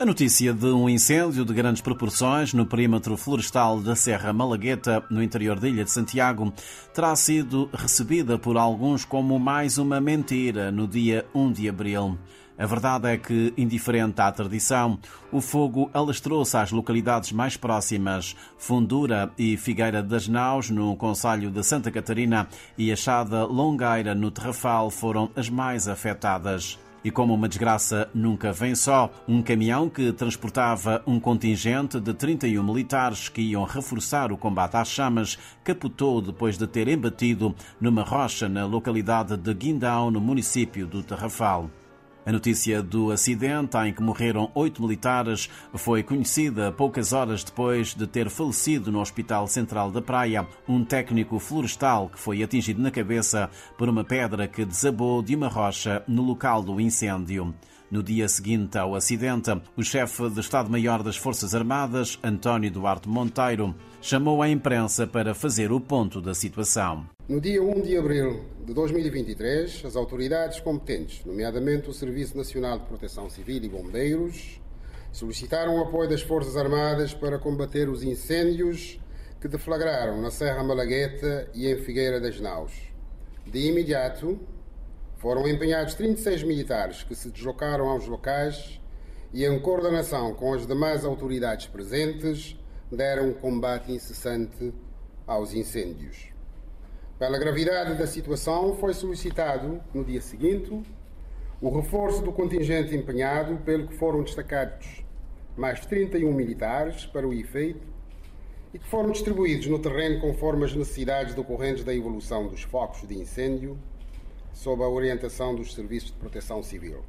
A notícia de um incêndio de grandes proporções no perímetro florestal da Serra Malagueta, no interior da Ilha de Santiago, terá sido recebida por alguns como mais uma mentira no dia 1 de abril. A verdade é que, indiferente à tradição, o fogo alastrou-se às localidades mais próximas. Fundura e Figueira das Naus, no Conselho de Santa Catarina, e Achada Longueira, no Terrafal, foram as mais afetadas. E como uma desgraça nunca vem só, um caminhão que transportava um contingente de 31 militares que iam reforçar o combate às chamas capotou depois de ter embatido numa rocha na localidade de Guindão, no município do Tarrafal. A notícia do acidente, em que morreram oito militares, foi conhecida poucas horas depois de ter falecido no Hospital Central da Praia um técnico florestal que foi atingido na cabeça por uma pedra que desabou de uma rocha no local do incêndio. No dia seguinte ao acidente, o chefe de Estado-Maior das Forças Armadas, António Duarte Monteiro, chamou a imprensa para fazer o ponto da situação. No dia 1 de abril de 2023, as autoridades competentes, nomeadamente o Serviço Nacional de Proteção Civil e Bombeiros, solicitaram o apoio das Forças Armadas para combater os incêndios que deflagraram na Serra Malagueta e em Figueira das Naus. De imediato, foram empenhados 36 militares que se deslocaram aos locais e, em coordenação com as demais autoridades presentes, deram combate incessante aos incêndios. Pela gravidade da situação, foi solicitado, no dia seguinte, o reforço do contingente empenhado, pelo que foram destacados mais 31 militares para o efeito e que foram distribuídos no terreno conforme as necessidades decorrentes da evolução dos focos de incêndio, sob a orientação dos Serviços de Proteção Civil.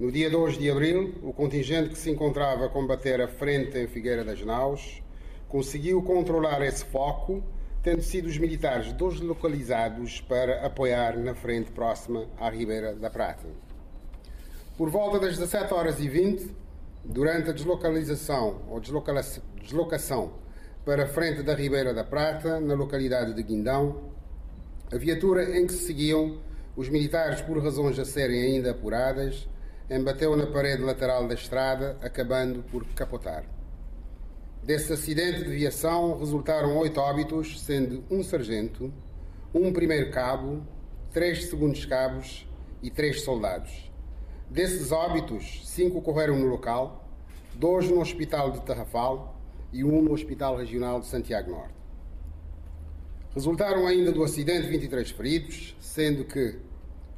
No dia 2 de abril, o contingente que se encontrava a combater a frente em Figueira das Naus conseguiu controlar esse foco tendo sido os militares deslocalizados para apoiar na frente próxima à Ribeira da Prata. Por volta das 17 horas e 20, durante a deslocalização ou deslocação para a frente da Ribeira da Prata, na localidade de Guindão, a viatura em que se seguiam os militares, por razões a serem ainda apuradas, embateu na parede lateral da estrada, acabando por capotar. Desse acidente de viação resultaram oito óbitos, sendo um sargento, um primeiro cabo, três segundos cabos e três soldados. Desses óbitos, cinco ocorreram no local, dois no Hospital de Tarrafal e um no Hospital Regional de Santiago Norte. Resultaram ainda do acidente 23 feridos, sendo que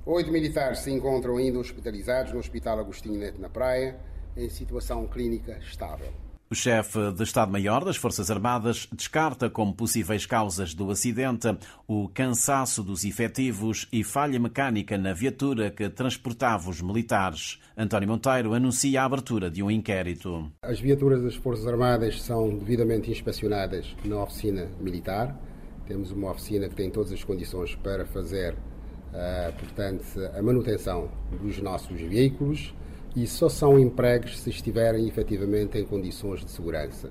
oito militares se encontram ainda hospitalizados no Hospital Agostinho Neto na Praia, em situação clínica estável. O chefe de Estado-Maior das Forças Armadas descarta como possíveis causas do acidente o cansaço dos efetivos e falha mecânica na viatura que transportava os militares. António Monteiro anuncia a abertura de um inquérito. As viaturas das Forças Armadas são devidamente inspecionadas na oficina militar. Temos uma oficina que tem todas as condições para fazer, portanto, a manutenção dos nossos veículos e só são empregues se estiverem efetivamente em condições de segurança.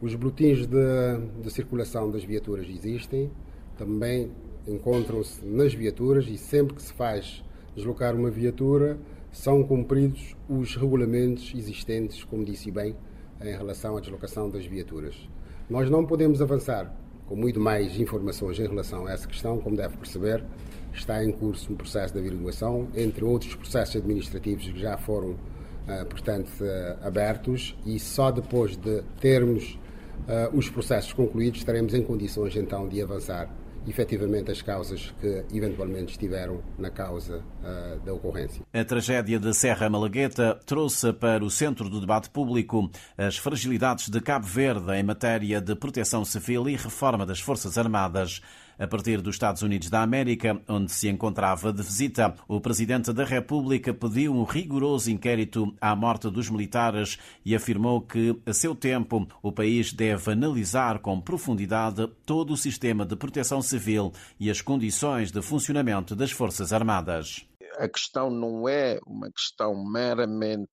Os boletins de, de circulação das viaturas existem, também encontram-se nas viaturas e sempre que se faz deslocar uma viatura são cumpridos os regulamentos existentes, como disse bem, em relação à deslocação das viaturas. Nós não podemos avançar com muito mais informações em relação a essa questão, como deve perceber, está em curso um processo de averiguação, entre outros processos administrativos que já foram, uh, portanto, uh, abertos, e só depois de termos uh, os processos concluídos estaremos em condições então de avançar efetivamente as causas que eventualmente estiveram na causa uh, da ocorrência. A tragédia de Serra Malagueta trouxe para o centro do debate público as fragilidades de Cabo Verde em matéria de proteção civil e reforma das Forças Armadas. A partir dos Estados Unidos da América, onde se encontrava de visita, o Presidente da República pediu um rigoroso inquérito à morte dos militares e afirmou que, a seu tempo, o país deve analisar com profundidade todo o sistema de proteção civil e as condições de funcionamento das Forças Armadas. A questão não é uma questão meramente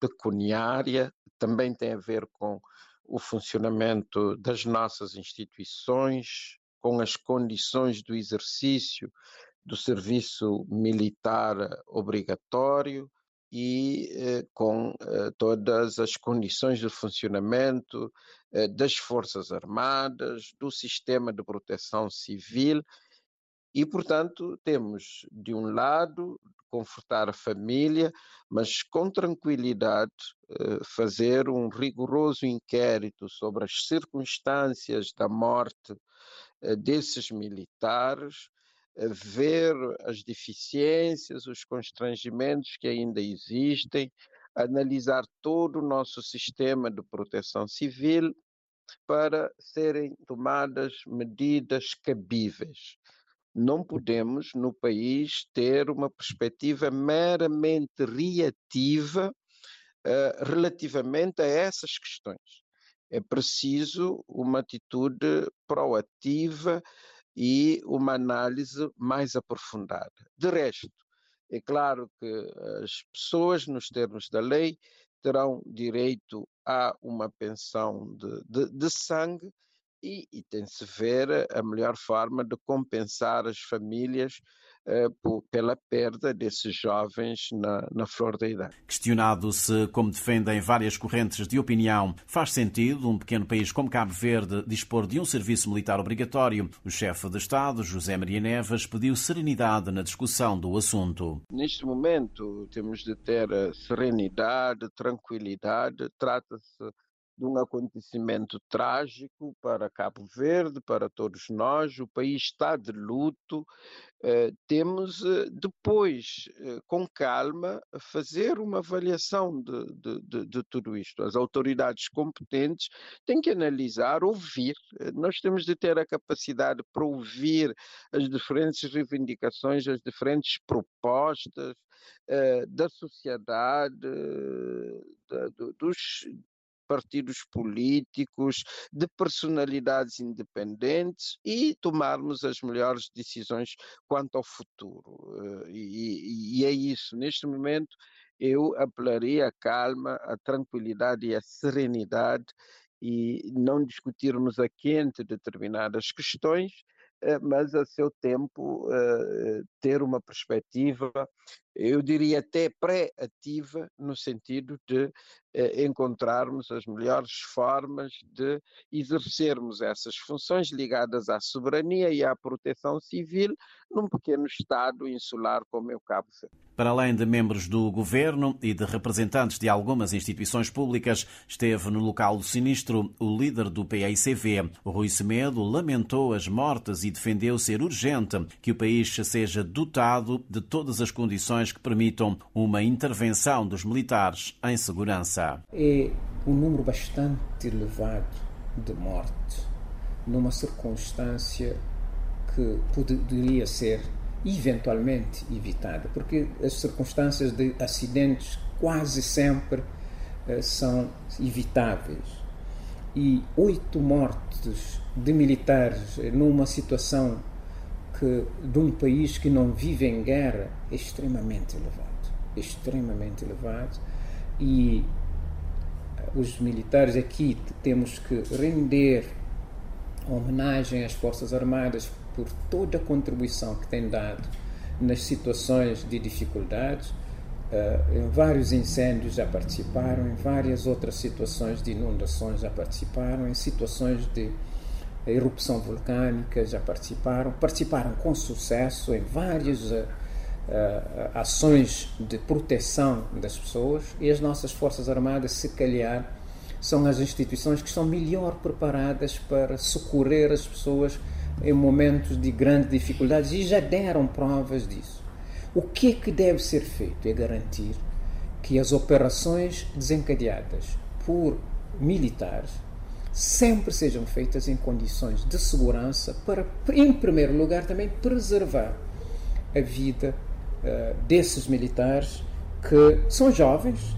pecuniária, também tem a ver com o funcionamento das nossas instituições, com as condições do exercício do serviço militar obrigatório e eh, com eh, todas as condições de funcionamento eh, das Forças Armadas, do sistema de proteção civil. E, portanto, temos, de um lado, confortar a família, mas com tranquilidade fazer um rigoroso inquérito sobre as circunstâncias da morte desses militares, ver as deficiências, os constrangimentos que ainda existem, analisar todo o nosso sistema de proteção civil para serem tomadas medidas cabíveis. Não podemos, no país, ter uma perspectiva meramente reativa uh, relativamente a essas questões. É preciso uma atitude proativa e uma análise mais aprofundada. De resto, é claro que as pessoas, nos termos da lei, terão direito a uma pensão de, de, de sangue e, e tem-se ver a melhor forma de compensar as famílias pela perda desses jovens na, na flor da idade. Questionado se, como defendem várias correntes de opinião, faz sentido um pequeno país como Cabo Verde dispor de um serviço militar obrigatório, o chefe de Estado, José Maria Neves, pediu serenidade na discussão do assunto. Neste momento, temos de ter serenidade, tranquilidade, trata-se de um acontecimento trágico para Cabo Verde, para todos nós. O país está de luto. Eh, temos eh, depois, eh, com calma, fazer uma avaliação de, de, de, de, tudo isto. As autoridades competentes têm que analisar, ouvir. Nós temos de ter a capacidade para ouvir as diferentes reivindicações, as diferentes propostas da sociedade, dos partidos políticos, de personalidades independentes e tomarmos as melhores decisões quanto ao futuro. Eh, e, e é isso. Neste momento, eu apelaria a calma, a tranquilidade e a serenidade e não discutirmos a quente determinadas questões, eh, mas a seu tempo eh, ter uma perspectiva, eu diria até pré-ativa, no sentido de encontrarmos as melhores formas de exercermos essas funções ligadas à soberania e à proteção civil num pequeno Estado insular como é o Cabo Verde. Para além de membros do governo e de representantes de algumas instituições públicas, esteve no local do sinistro o líder do PAICV, Rui Semedo, lamentou as mortes e defendeu ser urgente que o país seja dotado de todas as condições que permitam uma intervenção dos militares em segurança. É um número bastante elevado de mortes numa circunstância que poderia ser eventualmente evitada, porque as circunstâncias de acidentes quase sempre uh, são evitáveis. E oito mortes de militares numa situação que, de um país que não vive em guerra é extremamente elevado. Extremamente elevado. E eh, os militares aqui temos que render homenagem às Forças Armadas por toda a contribuição que têm dado nas situações de dificuldades. Uh, em vários incêndios já participaram, em várias outras situações de inundações já participaram, em situações de erupção vulcânica já participaram, participaram com sucesso em várias uh, uh, ações de proteção das pessoas e as nossas Forças Armadas, se calhar, são as instituições que estão melhor preparadas para socorrer as pessoas em momentos de grandes dificuldades e já deram provas disso. O que é que deve ser feito? É garantir que as operações desencadeadas por militares sempre sejam feitas em condições de segurança para, em primeiro lugar, também preservar a vida uh, desses militares que são jovens,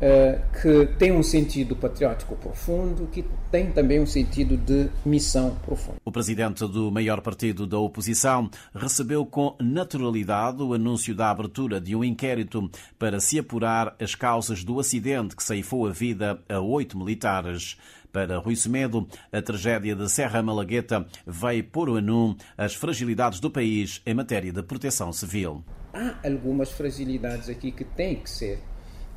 eh, que tem um sentido patriótico profundo, que tem também um sentido de missão profundo. O presidente do maior partido da oposição recebeu com naturalidade o anúncio da abertura de um inquérito para se apurar as causas do acidente que ceifou a vida a oito militares. Para Rui Semedo, a tragédia de Serra Malagueta veio pôr o anu as fragilidades do país em matéria de proteção civil. Há algumas fragilidades aqui que têm que ser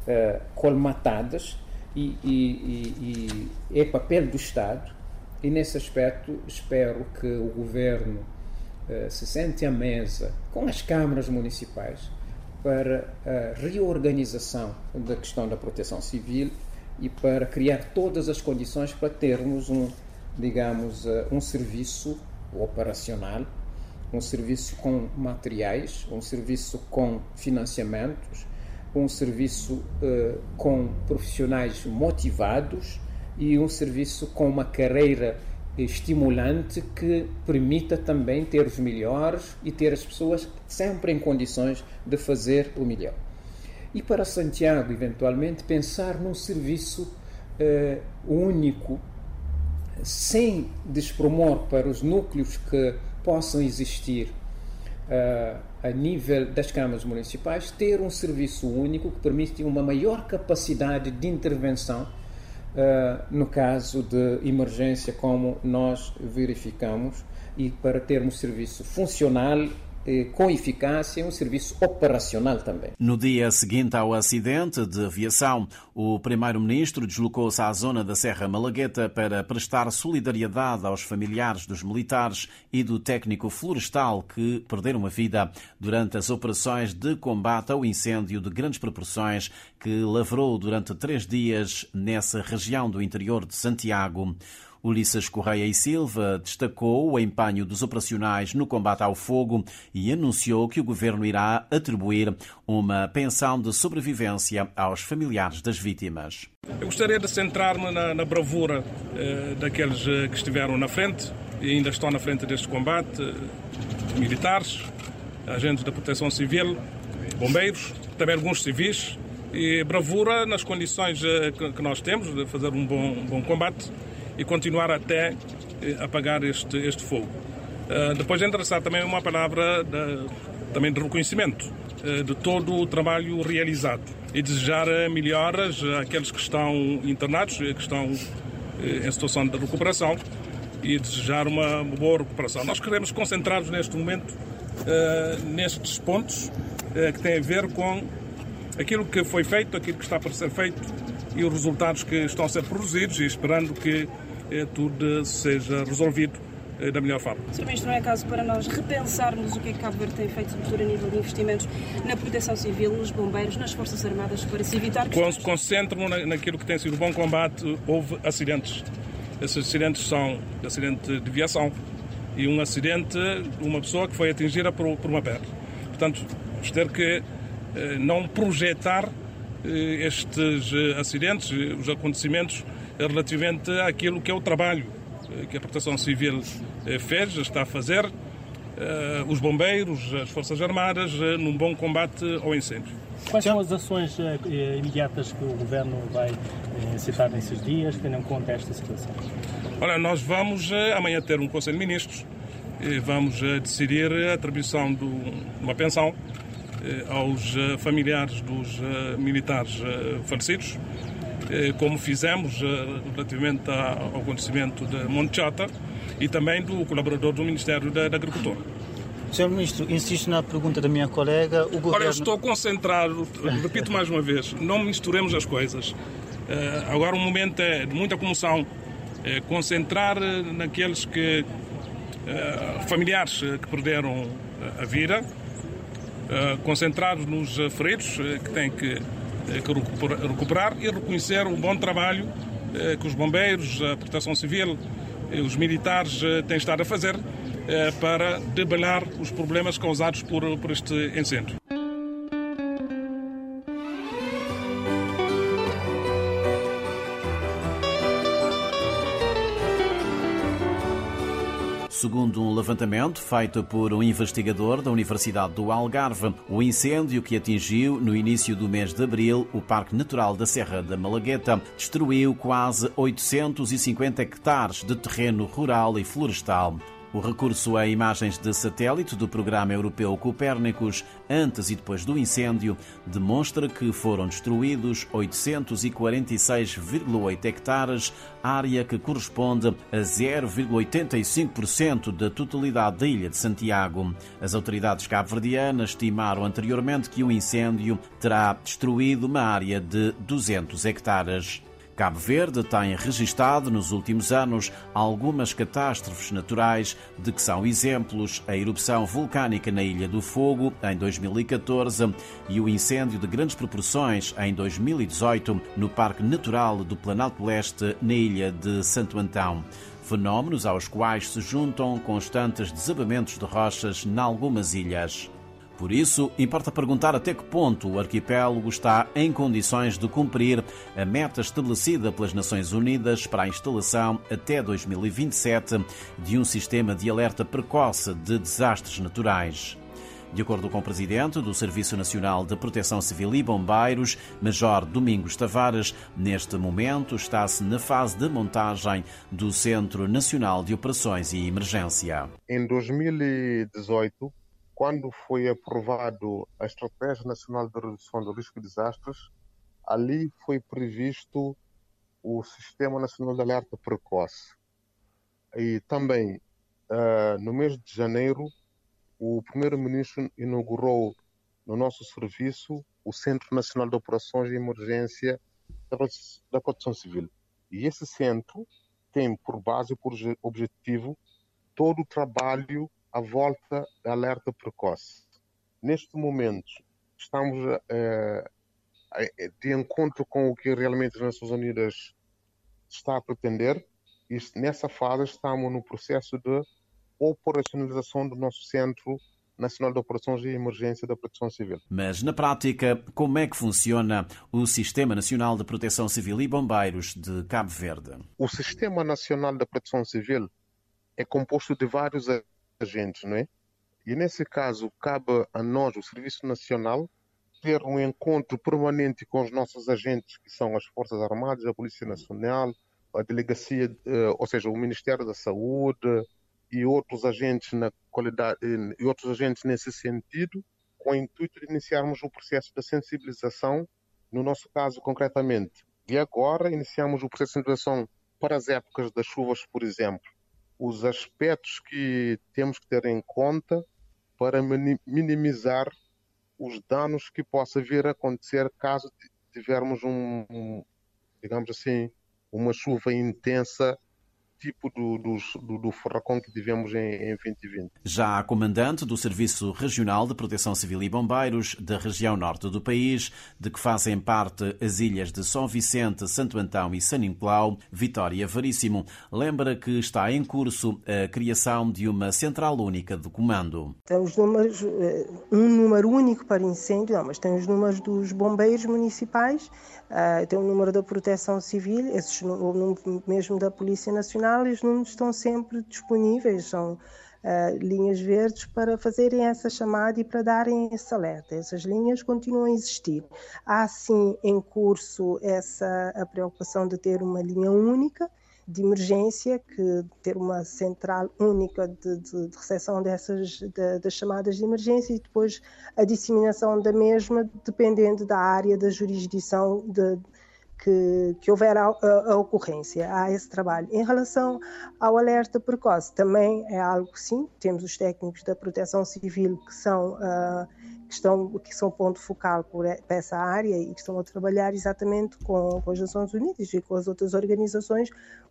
uh, colmatadas e, e, e, e, é papel do Estado. E nesse aspecto espero que o governo uh, se sente à mesa com as câmaras municipais para a reorganização da questão da proteção civil e para criar todas as condições para termos um, digamos, uh, um serviço operacional um serviço com materiais, um serviço com financiamentos, um serviço uh, com profissionais motivados e um serviço com uma carreira estimulante que permita também ter os melhores e ter as pessoas sempre em condições de fazer o melhor. E para Santiago, eventualmente, pensar num serviço uh, único, sem despromor para os núcleos que possam existir uh, a nível das câmaras municipais, ter um serviço único que permite uma maior capacidade de intervenção uh, no caso de emergência, como nós verificamos, e para termos serviço funcional com eficácia um serviço operacional também. No dia seguinte ao acidente de aviação, o primeiro-ministro deslocou-se à zona da Serra Malagueta para prestar solidariedade aos familiares dos militares e do técnico florestal que perderam a vida durante as operações de combate ao incêndio de grandes proporções que lavrou durante três dias nessa região do interior de Santiago. Ulisses Correia e Silva destacou o empenho dos operacionais no combate ao fogo e anunciou que o governo irá atribuir uma pensão de sobrevivência aos familiares das vítimas. Eu gostaria de centrar-me na, na, bravura eh, daqueles eh, que estiveram na frente e ainda estão na frente deste combate, eh, militares, agentes da proteção civil, bombeiros, também alguns civis, e bravura nas condições eh, que nós temos de fazer um bom, um bom combate e continuar até eh, apagar este, este fogo. Uh, depois é interessante também uma palavra de, também de reconhecimento uh, de todo o trabalho realizado e desejar melhoras àqueles que estão internados, que estão uh, em situação de recuperação e desejar uma boa recuperação. Nós queremos concentrar-nos neste momento nestes pontos que têm a ver com aquilo que foi feito, aquilo que está para ser feito e os resultados que estão a ser produzidos e esperando que tudo seja resolvido eh, da melhor forma. Sr. Ministro, não é caso para nós repensarmos o que é que Cabo Verde tem feito, sobretudo a nível de investimentos na proteção civil, nos bombeiros, nas Forças Armadas, para se evitar que... Concentro-me naquilo que tem sido bom combate. Houve acidentes. Esses acidentes são acidente de viação e um acidente de uma pessoa que foi atingida por, por uma pedra. Portanto, vamos ter que eh, não projetar eh, estes acidentes, os acontecimentos relativamente àquilo que é o trabalho eh, que a Proteção Civil eh, fez, está a fazer, eh, os bombeiros, as Forças Armadas, num bom combate ao incêndio. Quais são as ações imediatas que o Governo vai citar nesses dias, tendo em conta esta situação? Olha, nós vamos amanhã ter um Conselho de Ministros, vamos decidir a atribuição de uma pensão aos familiares dos militares falecidos, como fizemos eh, relativamente ao acontecimento de Monchata e também do colaborador do Ministério da, Agricultura. Sr. Ministro, insisto na pergunta da minha colega. O governo... Olha, estou concentrado, repito mais uma vez, não misturemos as coisas. Eh, agora o momento é de muita comoção. É concentrar naqueles que. familiares que perderam a vida, concentrados nos feridos que têm que eh, recuperar e reconhecer o bom trabalho eh, que os bombeiros, a proteção civil, e os militares eh, têm estado a fazer para debelar os problemas causados por, por este incêndio. Segundo um levantamento feito por um investigador da Universidade do Algarve, o incêndio que atingiu no início do mês de abril o Parque Natural da Serra da Malagueta destruiu quase 850 hectares de terreno rural e florestal. O recurso a imagens de satélite do programa europeu Copérnicos, antes e depois do incêndio, demonstra que foram destruídos 846,8 hectares, área que corresponde a 0,85% da totalidade da ilha de Santiago. As autoridades cabo-verdianas estimaram anteriormente que o incêndio terá destruído uma área de 200 hectares. Cabo Verde tem registado nos últimos anos algumas catástrofes naturais de que são exemplos a erupção vulcânica na Ilha do Fogo em 2014 e o incêndio de grandes proporções em 2018 no Parque Natural do Planalto Leste na Ilha de Santo Antão fenómenos aos quais se juntam constantes desabamentos de rochas em algumas ilhas. Por isso, importa perguntar até que ponto o arquipélago está em condições de cumprir a meta estabelecida pelas Nações Unidas para a instalação até 2027 de um sistema de alerta precoce de desastres naturais. De acordo com o presidente do Serviço Nacional de Proteção Civil e Bombeiros, Major Domingos Tavares, neste momento está-se na fase de montagem do Centro Nacional de Operações e Emergência. Em 2018, quando foi aprovado a Estratégia Nacional de Redução do Risco de Desastres, ali foi previsto o Sistema Nacional de Alerta Precoce. E também, uh, no mês de janeiro, o Primeiro-Ministro inaugurou no nosso serviço o Centro Nacional de Operações de Emergência da Proteção Civil. E esse centro tem por base, por objetivo, todo o trabalho à volta da alerta precoce. Neste momento, estamos eh, de encontro com o que realmente as Nações Unidas está a pretender e nessa fase estamos no processo de operacionalização do nosso Centro Nacional de Operações e Emergência da Proteção Civil. Mas, na prática, como é que funciona o Sistema Nacional de Proteção Civil e Bombeiros de Cabo Verde? O Sistema Nacional de Proteção Civil é composto de vários agentes, não é? E nesse caso, cabe a nós, o Serviço Nacional, ter um encontro permanente com os nossos agentes, que são as Forças Armadas, a Polícia Nacional, a Delegacia, eh, ou seja, o Ministério da Saúde e outros agentes na qualidade e outros agentes nesse sentido, com o intuito de iniciarmos o processo de sensibilização, no nosso caso concretamente. E agora iniciamos o processo de sensibilização para as épocas das chuvas, por exemplo os aspectos que temos que ter em conta para minimizar os danos que possa vir a acontecer caso tivermos um, digamos assim, uma chuva intensa tipo do, do, do furacão que tivemos em, em 2020. Já a comandante do Serviço Regional de Proteção Civil e Bombeiros da região norte do país, de que fazem parte as ilhas de São Vicente, Santo Antão e San Nicolau, Vitória Veríssimo, lembra que está em curso a criação de uma central única de comando. Tem os números, eh, um número único para incêndio, não, mas tem os números dos bombeiros municipais, eh, tem o número da Proteção Civil, esses, o mesmo da Polícia Nacional e os números estão sempre disponíveis, são uh, linhas verdes para fazerem essa chamada e para darem esse alerta. Essas linhas continuam a existir. Há sim em curso essa a preocupação de ter uma linha única de emergência, que ter uma central única de, de, de recepção dessas de, das chamadas de emergência e depois a disseminação da mesma, dependendo da área da jurisdição de, que, que houver a, a, a, ocorrência, há esse trabalho. Em relação ao alerta precoce, também é algo sim, temos os técnicos da proteção civil que são, uh, que estão, que são ponto focal por essa área e que estão a trabalhar exatamente com, com as Nações Unidas e com as outras organizações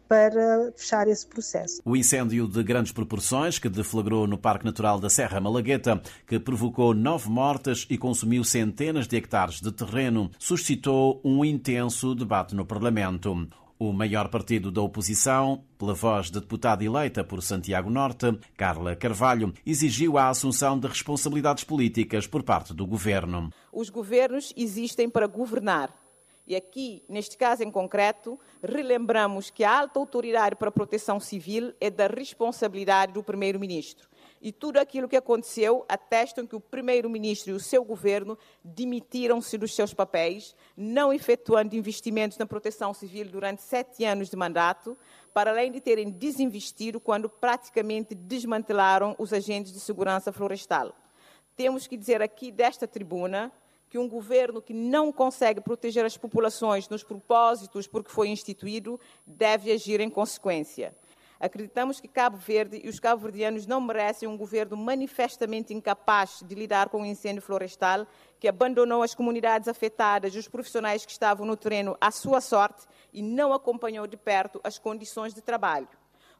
para fechar esse processo. O incêndio de grandes proporções que deflagrou no Parque Natural da Serra Malagueta, que provocou nove mortes e consumiu centenas de hectares de terreno, suscitou um intenso debate no Parlamento. O maior partido da oposição, pela voz da deputada eleita por Santiago Norte, Carla Carvalho, exigiu a assunção de responsabilidades políticas por parte do governo. Os governos existem para governar e aqui, neste caso em concreto, relembramos que a alta autoridade para a proteção civil é da responsabilidade do Primeiro-Ministro. E tudo aquilo que aconteceu atestam que o primeiro-ministro e o seu governo dimitiram-se dos seus papéis, não efetuando investimentos na proteção civil durante sete anos de mandato, para além de terem desinvestido quando praticamente desmantelaram os agentes de segurança florestal. Temos que dizer aqui desta tribuna que um governo que não consegue proteger as populações nos propósitos por que foi instituído deve agir em consequência. Acreditamos que Cabo Verde e os cabo-verdianos não merecem um governo manifestamente incapaz de lidar com o incêndio florestal, que abandonou as comunidades afetadas e os profissionais que estavam no terreno à sua sorte e não acompanhou de perto as condições de trabalho.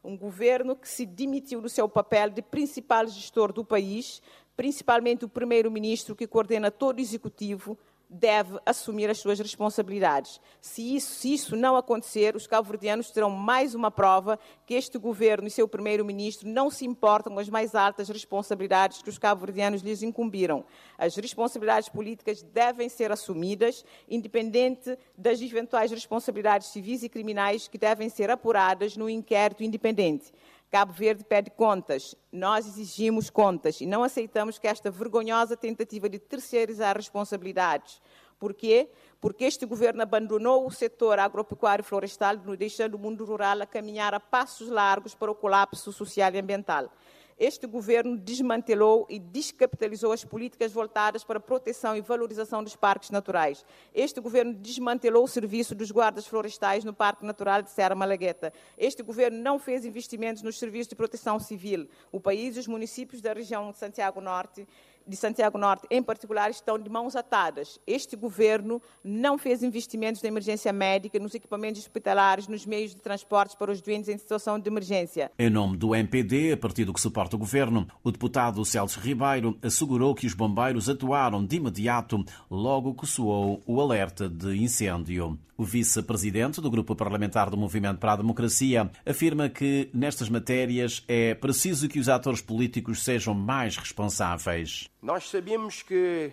Um governo que se demitiu do seu papel de principal gestor do país, principalmente o primeiro-ministro que coordena todo o executivo, deve assumir as suas responsabilidades. Se isso, se isso não acontecer, os cabo-verdianos terão mais uma prova que este governo e seu primeiro-ministro não se importam com as mais altas responsabilidades que os cabo-verdianos lhes incumbiram. As responsabilidades políticas devem ser assumidas, independente das eventuais responsabilidades civis e criminais que devem ser apuradas no inquérito independente. Cabo Verde pede contas, nós exigimos contas e não aceitamos que esta vergonhosa tentativa de terceirizar responsabilidades. Por quê? Porque este governo abandonou o setor agropecuário e florestal, deixando o mundo rural a caminhar a passos largos para o colapso social e ambiental este governo desmantelou e descapitalizou as políticas voltadas para a proteção e valorização dos parques naturais. Este governo desmantelou o serviço dos guardas florestais no Parque Natural de Serra Malagueta. Este governo não fez investimentos nos serviços de proteção civil. O país e os municípios da região de Santiago Norte de Santiago Norte, em particular, estão de mãos atadas. Este governo não fez investimentos na emergência médica, nos equipamentos hospitalares, nos meios de transportes para os doentes em situação de emergência. Em nome do MPD, partido que suporta o governo, o deputado Celso Ribeiro assegurou que os bombeiros atuaram de imediato logo que soou o alerta de incêndio. O vice-presidente do Grupo Parlamentar do Movimento para a Democracia afirma que, nestas matérias, é preciso que os atores políticos sejam mais responsáveis. Nós sabemos que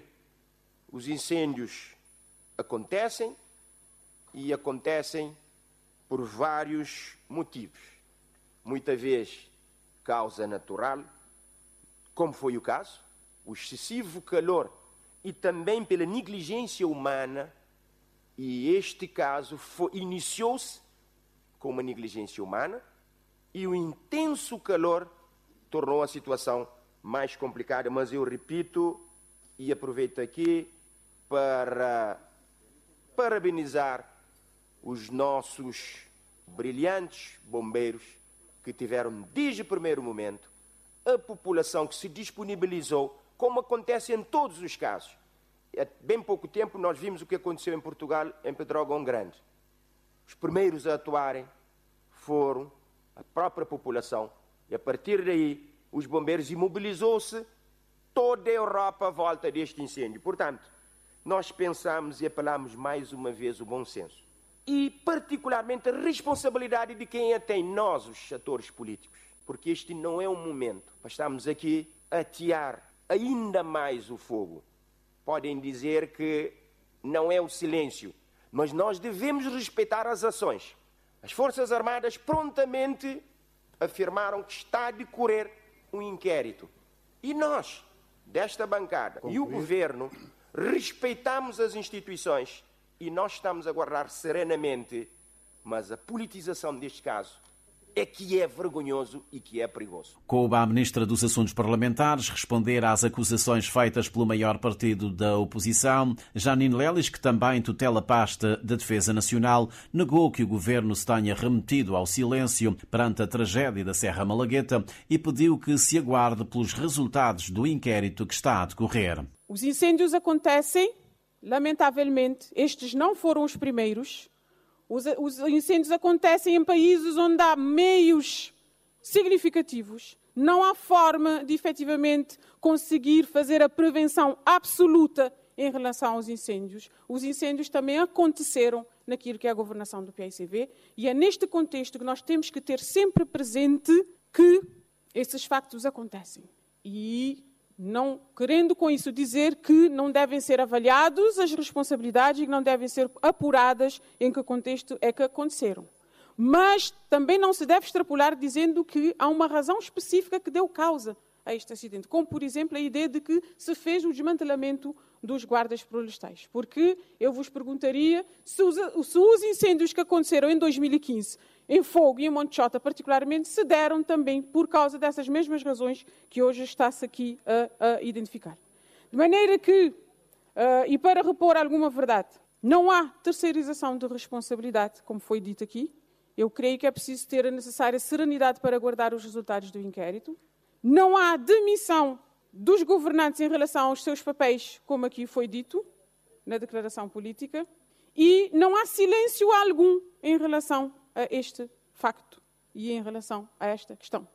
os incêndios acontecem e acontecem por vários motivos. Muitas vezes, causa natural, como foi o caso, o excessivo calor e também pela negligência humana e este caso iniciou-se com uma negligência humana e o intenso calor tornou a situação mais complicada. Mas eu repito e aproveito aqui para parabenizar os nossos brilhantes bombeiros que tiveram desde o primeiro momento a população que se disponibilizou, como acontece em todos os casos há bem pouco tempo nós vimos o que aconteceu em Portugal, em Pedrógão Grande. Os primeiros a atuarem foram a própria população. E a partir daí, os bombeiros imobilizou-se toda a Europa à volta deste incêndio. Portanto, nós pensamos e apelamos mais uma vez o bom senso. E, particularmente, a responsabilidade de quem a tem, nós, os atores políticos. Porque este não é um momento para estarmos aqui a atear ainda mais o fogo podem dizer que não é o silêncio, mas nós devemos respeitar as ações. As Forças Armadas prontamente afirmaram que está a decorrer um inquérito. E nós, desta bancada Concluir. e o governo, respeitamos as instituições e nós estamos a guardar serenamente, mas a politização deste caso é que é vergonhoso e que é perigoso. Coube à Ministra dos Assuntos Parlamentares responder às acusações feitas pelo maior partido da oposição. Janine Lelis, que também tutela a pasta da Defesa Nacional, negou que o governo se tenha remetido ao silêncio perante a tragédia da Serra Malagueta e pediu que se aguarde pelos resultados do inquérito que está a decorrer. Os incêndios acontecem, lamentavelmente, estes não foram os primeiros. Os, os incêndios acontecem em países onde há meios significativos. Não há forma de efetivamente conseguir fazer a prevenção absoluta em relação aos incêndios. Os incêndios também aconteceram naquilo que é a governação do PICV e é neste contexto que nós temos que ter sempre presente que esses factos acontecem. E não querendo com isso dizer que não devem ser avaliados as responsabilidades e que não devem ser apuradas em que contexto é que aconteceram. Mas também não se deve extrapolar dizendo que há uma razão específica que deu causa a este acidente, como, por exemplo, a ideia de que se fez o desmantelamento dos guardas florestais. Porque eu vos perguntaria se os, se os incêndios que aconteceram em 2015 em Fogo e em Montechota, particularmente, se deram também por causa dessas mesmas razões que hoje está-se aqui a, a, identificar. De maneira que, uh, e para repor alguma verdade, não há terceirização de responsabilidade, como foi dito aqui. Eu creio que é preciso ter a necessária serenidade para aguardar os resultados do inquérito. Não há demissão dos governantes em relação aos seus papéis, como aqui foi dito na declaração política. E não há silêncio algum em relação a este facto e em relação a esta questão.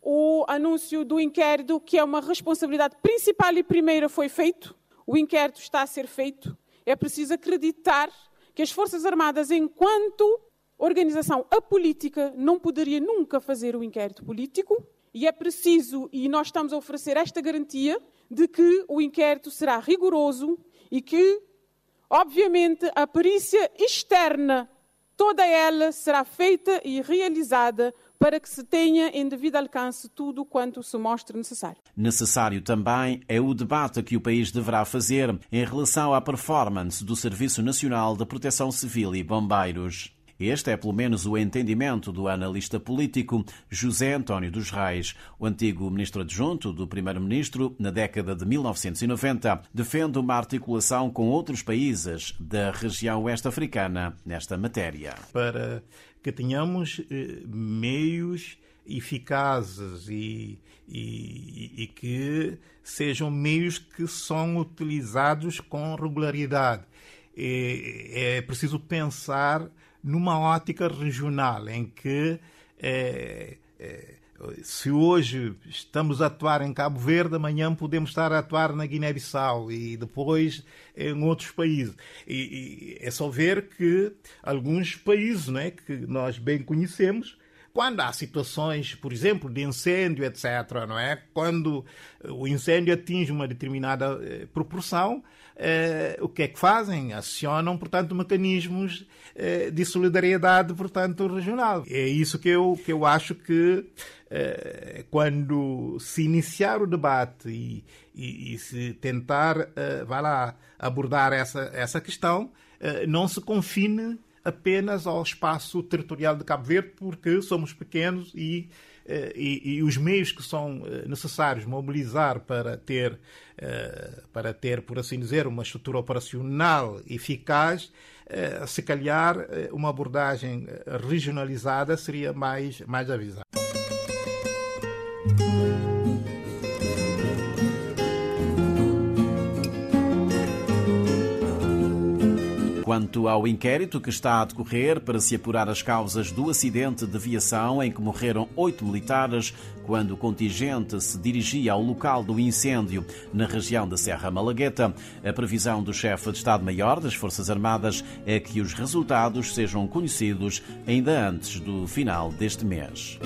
O anúncio do inquérito, que é uma responsabilidade principal e primeira, foi feito. O inquérito está a ser feito. É preciso acreditar que as Forças Armadas, enquanto organização apolítica, não poderia nunca fazer o inquérito político. E é preciso, e nós estamos a oferecer esta garantia, de que o inquérito será rigoroso e que, obviamente, a perícia externa toda ela será feita e realizada para que se tenha em devido alcance tudo quanto se mostre necessário. Necessário também é o debate que o país deverá fazer em relação à performance do Serviço Nacional de Proteção Civil e Bombeiros. Este é pelo menos o entendimento do analista político José António dos Reis. O antigo ministro adjunto do primeiro-ministro, na década de 1990, defende uma articulação com outros países da região oeste africana nesta matéria. Para que tenhamos eh, meios eficazes e, e, e, que sejam meios que são utilizados com regularidade. É, é preciso pensar numa ótica regional, em que é, é, se hoje estamos a atuar em Cabo Verde, amanhã podemos estar a atuar na Guiné-Bissau e depois em outros países. E, e, é só ver que alguns países né, que nós bem conhecemos, quando há situações, por exemplo, de incêndio, etc., não é? Quando o incêndio atinge uma determinada eh, proporção, eh, o que é que fazem? Acionam, portanto, mecanismos eh, de solidariedade, portanto, regional. É isso que eu, que eu acho que eh, quando se iniciar o debate e, e, e se tentar, eh, vai lá, abordar essa, essa questão, eh, não se confine apenas ao espaço territorial de Cabo Verde, porque somos pequenos e, eh, e, e os meios que são eh, necessários mobilizar para ter, eh, para ter, por assim dizer, uma estrutura operacional eficaz, se calhar uma abordagem regionalizada seria mais, mais avisada. Quanto ao inquérito que está a decorrer para se apurar as causas do acidente de viação em que morreram oito militares quando o contingente se dirigia ao local do incêndio na região da Serra Malagueta, a previsão do chefe de Estado-Maior das Forças Armadas é que os resultados sejam conhecidos ainda antes do final deste mês.